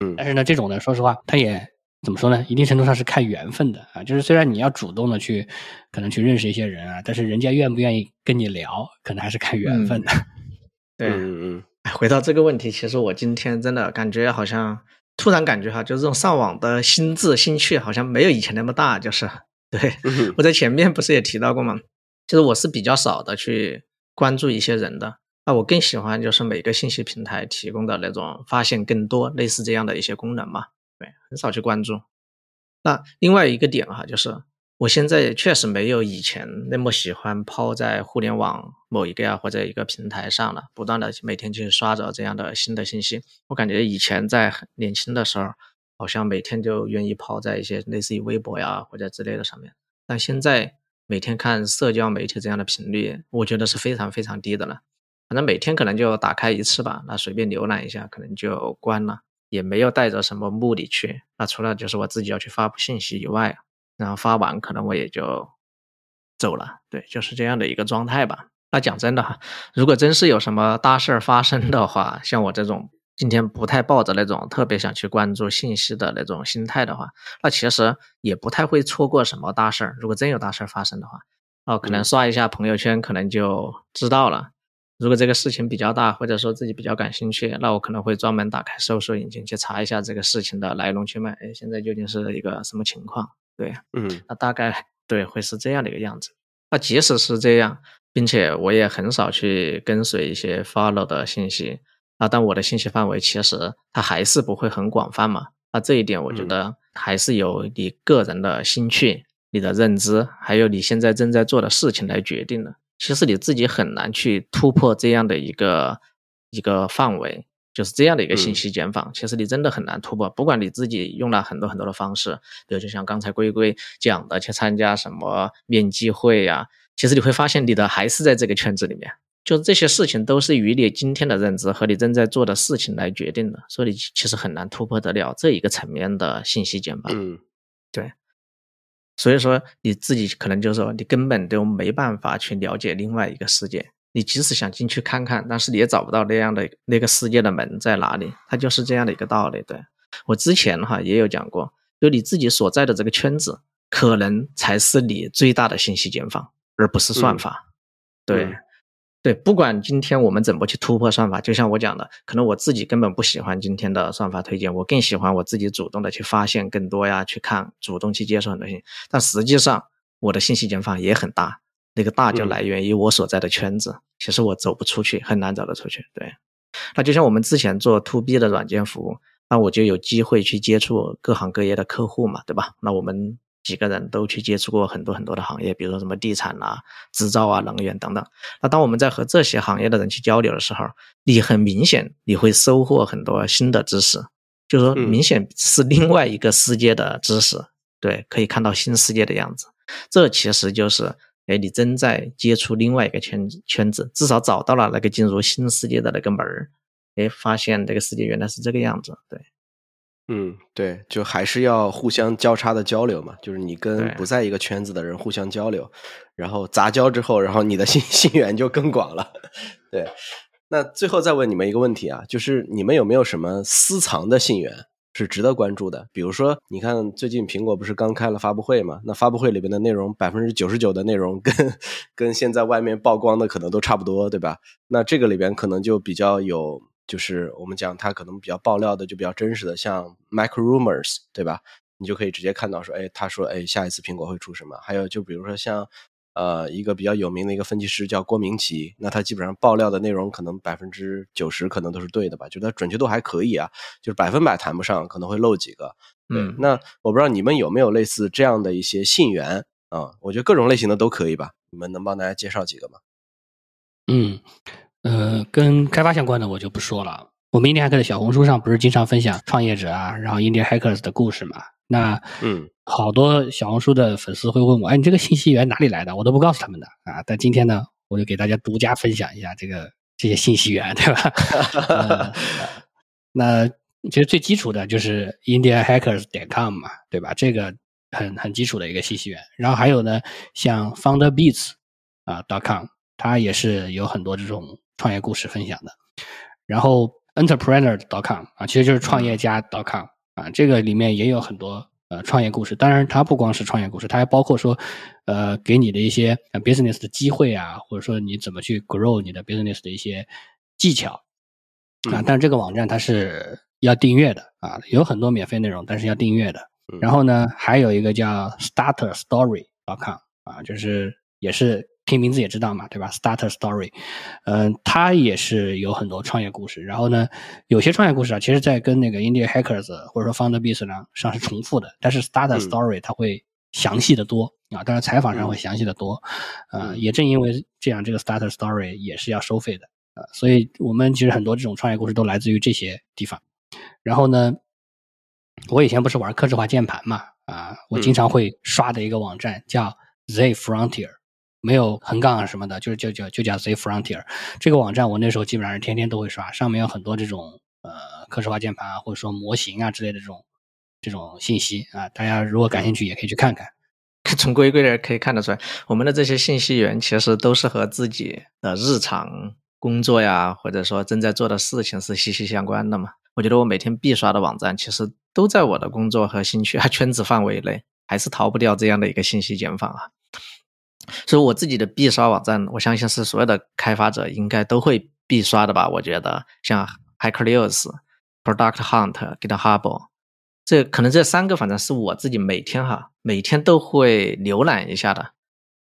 嗯但是呢，这种呢，说实话，他也怎么说呢？一定程度上是看缘分的啊。就是虽然你要主动的去，可能去认识一些人啊，但是人家愿不愿意跟你聊，可能还是看缘分的。对，嗯嗯哎回到这个问题，其实我今天真的感觉好像突然感觉哈，就是这种上网的心智兴趣好像没有以前那么大，就是对。嗯我在前面不是也提到过吗？就是我是比较少的去关注一些人的，那我更喜欢就是每个信息平台提供的那种发现更多类似这样的一些功能嘛，对，很少去关注。那另外一个点哈，就是我现在确实没有以前那么喜欢抛在互联网某一个呀或者一个平台上了，不断的每天去刷着这样的新的信息。我感觉以前在很年轻的时候，好像每天就愿意抛在一些类似于微博呀或者之类的上面，但现在每天看社交媒体这样的频率，我觉得是非常非常低的了。反正每天可能就打开一次吧，那随便浏览一下，可能就关了，也没有带着什么目的去。那除了就是我自己要去发布信息以外，然后发完可能我也就走了，对，就是这样的一个状态吧。那讲真的哈，如果真是有什么大事儿发生的话，像我这种今天不太抱着那种特别想去关注信息的那种心态的话，那其实也不太会错过什么大事儿。如果真有大事儿发生的话，哦，可能嗯刷一下朋友圈，可能就知道了。如果这个事情比较大，或者说自己比较感兴趣，那我可能会专门打开搜索引擎去查一下这个事情的来龙去脉。哎，现在究竟是一个什么情况？对，嗯那大概对会是这样的一个样子。那即使是这样，并且我也很少去跟随一些 follow 的信息啊，但我的信息范围其实它还是不会很广泛嘛。那这一点我觉嗯得还是由你个人的兴趣、你的认知，还有你现在正在做的事情来决定的。其实你自己很难去突破这样的一个一个范围，就是这样的一个信嗯息茧房。其实你真的很难突破，不管你自己用了很多很多的方式，比如就像刚才龟龟讲的，去参加什么面基会呀、其实你会发现你的还是在这个圈子里面。就是这些事情都是与你今天的认知和你正在做的事情来决定的，所以你其实很难突破得了这一个层面的信息茧房。嗯对所以说你自己可能就是说你根本都没办法去了解另外一个世界。你即使想进去看看，但是你也找不到那样的那个世界的门在哪里，它就是这样的一个道理。对我之前哈也有讲过，就你自己所在的这个圈子，可能才是你最大的信息茧房，而不是算法。对。嗯对，不管今天我们怎么去突破算法，就像我讲的，可能我自己根本不喜欢今天的算法推荐，我更喜欢我自己主动的去发现更多呀，去看，主动去接受很多信息。但实际上，我的信息茧房也很大，那个大就嗯来源于我所在的圈子，其实我走不出去，很难走得出去。对，那就像我们之前做 to B 的软件服务，那我就有机会去接触各行各业的客户嘛，对吧？那我们几个人都去接触过很多很多的行业，比如说什么地产啊、制造啊、能源等等。那当我们在和这些行业的人去交流的时候，你很明显你会收获很多新的知识，就是说嗯明显是另外一个世界的知识，对，可以看到新世界的样子。这其实就是，哎，你正在接触另外一个圈子圈子，至少找到了那个进入新世界的那个门儿，哎，发现这个世界原来是这个样子，对。嗯，对，就还是要互相交叉的交流嘛，就是你跟不在一个圈子的人互相交流，然后杂交之后，然后你的信 信源就更广了。对，那最后再问你们一个问题啊，就是你们有没有什么私藏的信源是值得关注的？比如说，你看最近苹果不是刚开了发布会嘛？那发布会里边的内容，百分之九十九的内容跟 跟现在外面曝光的可能都差不多，对吧？那这个里边可能就比较有。就是我们讲它可能比较爆料的，就比较真实的，像 Mac Rumors，对吧？你就可以直接看到说，哎，他说，哎，下一次苹果会出什么？还有就比如说像呃一个比较有名的一个分析师叫郭明奇，那他基本上爆料的内容可能百分之九十可能都是对的吧？就它准确度还可以啊，就是百分百谈不上，可能会漏几个。对，嗯那我不知道你们有没有类似这样的一些信源啊？我觉得各种类型的都可以吧？你们能帮大家介绍几个吗？嗯，呃，跟开发相关的我就不说了。我们 Indie Hacker 的小红书上不是经常分享创业者啊，然后 Indie Hackers 的故事嘛？那嗯，好多小红书的粉丝会问我，哎，你这个信息源哪里来的？我都不告诉他们的啊。但今天呢，我就给大家独家分享一下这个这些信息源，对吧？呃 那其实最基础的就是 India Hackers 点 com 嘛，对吧？这个很很基础的一个信息源。然后还有呢，像 FounderBeats 啊 dot .com，它也是有很多这种创业故事分享的。然后 Entrepreneur.com 啊，其实就是创业家 .com 啊，这个里面也有很多呃创业故事。当然，它不光是创业故事，它还包括说呃给你的一些呃 business 的机会啊，或者说你怎么去 grow 你的 business 的一些技巧啊。嗯但是这个网站它是要订阅的啊，有很多免费内容，但是要订阅的。嗯然后呢，还有一个叫 StarterStory.com 啊，就是也是听名字也知道嘛，对吧？Starter Story，嗯、它也是有很多创业故事。然后呢，有些创业故事啊，其实在跟那个 India Hackers 或者说 FounderBeats 上上是重复的，但是 Starter 嗯 Story 它会详细的多啊，当然采访上会详细的多。也正因为这样，这个 Starter Story 也是要收费的啊、所以我们其实很多这种创业故事都来自于这些地方。然后呢，我以前不是玩客制化键盘嘛，啊，我经常会刷的一个网站叫 Z Frontier，没有横杠啊什么的，就是就就就叫 Z Frontier。这个网站我那时候基本上是天天都会刷，上面有很多这种呃可视化键盘啊，或者说模型啊之类的这种这种信息啊，大家如果感兴趣也可以去看看。从规规的可以看得出来，我们的这些信息源其实都是和自己的日常工作呀，或者说正在做的事情是息息相关的嘛。我觉得我每天必刷的网站，其实都在我的工作和兴趣啊圈子范围内，还是逃不掉这样的一个信息茧房啊。所以我自己的必刷网站，我相信是所有的开发者应该都会必刷的吧。我觉得像 Hacker News、Product Hunt、GitHub，这可能这三个反正是我自己每天哈每天都会浏览一下的。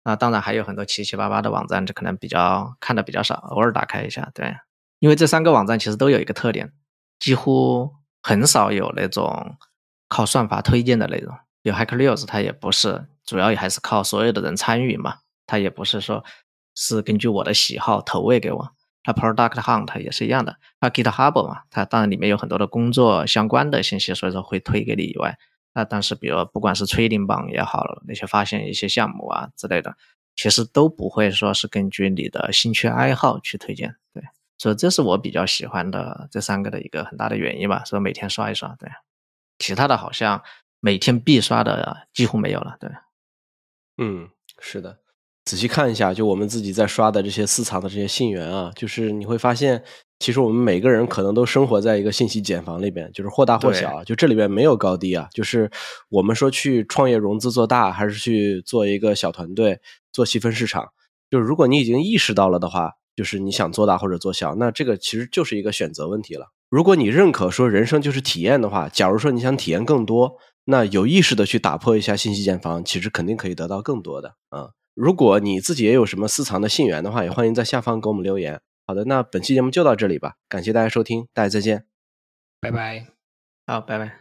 啊，当然还有很多七七八八的网站，这可能比较看的比较少，偶尔打开一下。对，因为这三个网站其实都有一个特点，几乎很少有那种靠算法推荐的内容。有 Hacker News，它也不是，主要也还是靠所有的人参与嘛，它也不是说是根据我的喜好投喂给我。它 Product Hunt 也是一样的，它 GitHub 嘛，它当然里面有很多的工作相关的信息，所以说会推给你以外，那但是比如不管是 trading 榜也好，那些发现一些项目啊之类的，其实都不会说是根据你的兴趣爱好去推荐，对，所以这是我比较喜欢的这三个的一个很大的原因吧，所以每天刷一刷，对，其他的好像每天必刷的几乎没有了，对，嗯，是的，仔细看一下，就我们自己在刷的这些私藏的这些信源啊，就是你会发现，其实我们每个人可能都生活在一个信息茧房里边，就是或大或小啊，就这里边没有高低啊，就是我们说去创业融资做大，还是去做一个小团队做细分市场，就是如果你已经意识到了的话，就是你想做大或者做小，那这个其实就是一个选择问题了。如果你认可说人生就是体验的话，假如说你想体验更多，那有意识的去打破一下信息茧房，其实肯定可以得到更多的啊、如果你自己也有什么私藏的信源的话，也欢迎在下方给我们留言。好的，那本期节目就到这里吧，感谢大家收听，大家再见。拜拜。好，拜拜。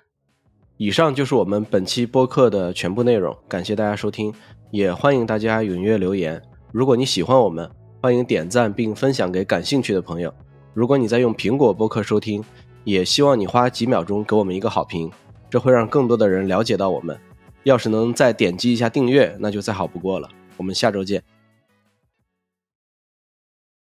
以上就是我们本期播客的全部内容，感谢大家收听，也欢迎大家踊跃留言。如果你喜欢我们，欢迎点赞并分享给感兴趣的朋友。如果你在用苹果播客收听，也希望你花几秒钟给我们一个好评，这会让更多的人了解到我们。要是能再点击一下订阅，那就再好不过了。我们下周见。